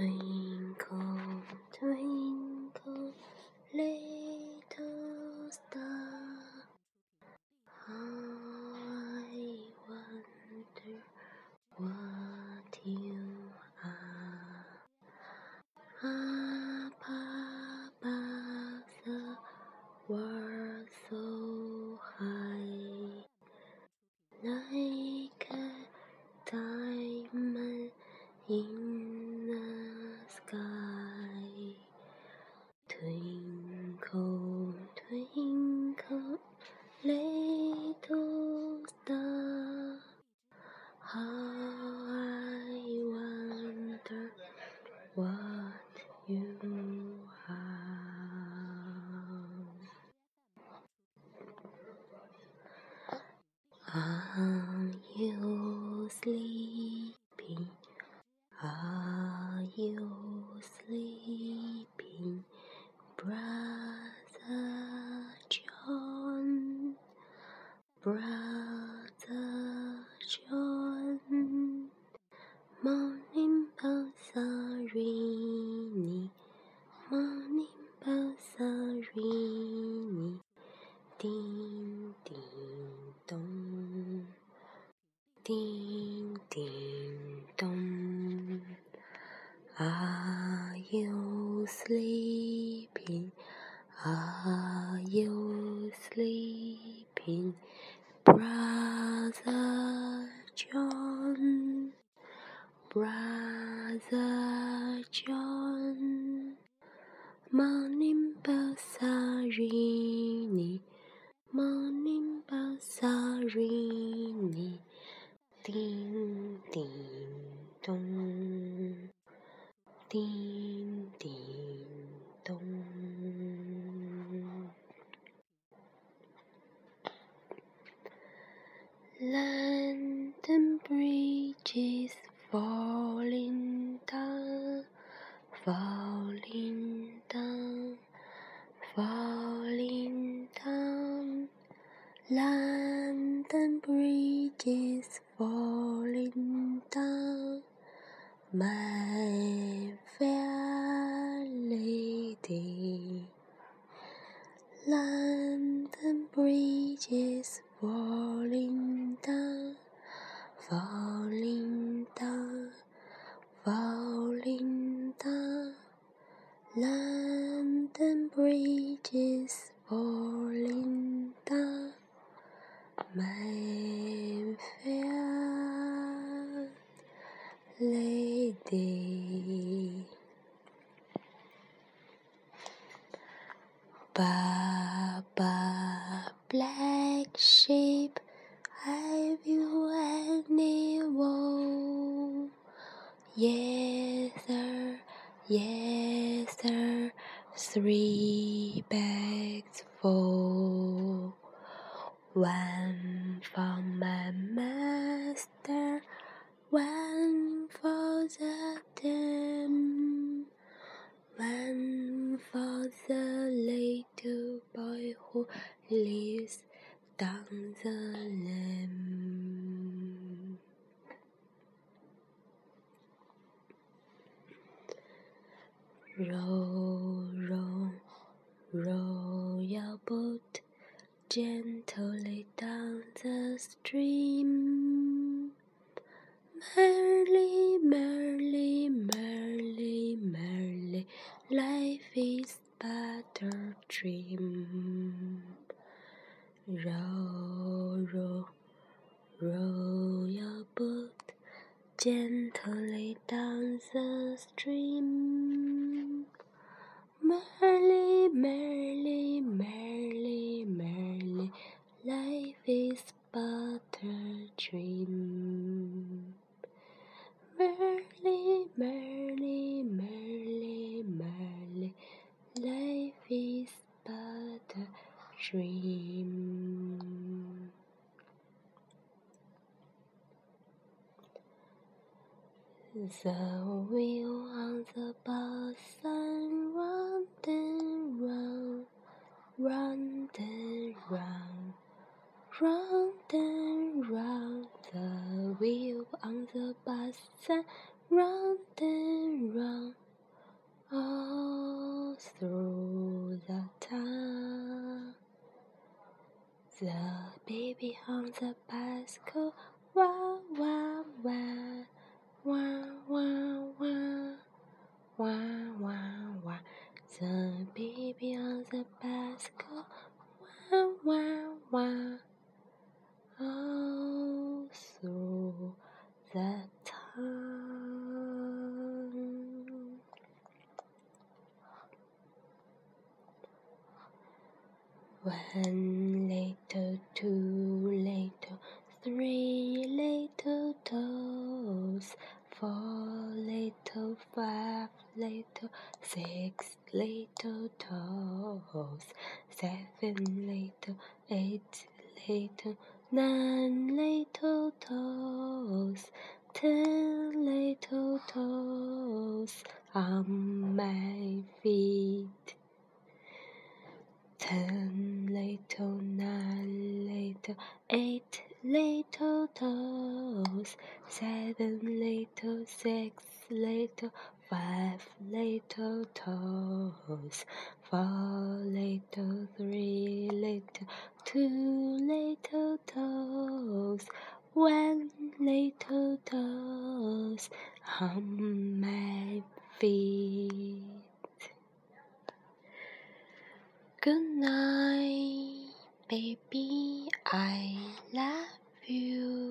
Twinkle, ding ding dong. Are you sleeping? Are you sleeping, brother John? Brother John, morning are ringing, morning bells are ringing, ding ding dong, ding ding dong. London Bridge is falling down, falling down, falling down. London Bridge is falling down, my fair lady. London Bridge is falling down, falling Baba, black sheep, have you any wool? Yes, sir, yes, sir, three bags full. One for my master, The little boy who lives down the lane. Row, a dream. Row, row, row your boat gently down the stream. Merrily, merrily, merrily, merrily, life is but a dream. Merrily, merrily, merrily, merrily, life is dream. The wheel on the bus and round and round, round and round, round and round. The wheel on the bus and round and round all through the town. The baby on the bicycle, wah wah wah, wah wah wah, wah wah wah. The baby on the bicycle, wah wah wah, all through the. One little, two little, three little toes, four little, five little, six little toes, seven little, eight little, nine little toes, ten little toes on my feet. Ten eight little toes, seven little, six little, five little toes, four little, three little, two little toes, one little toes on my feet. Good night, baby. I love you.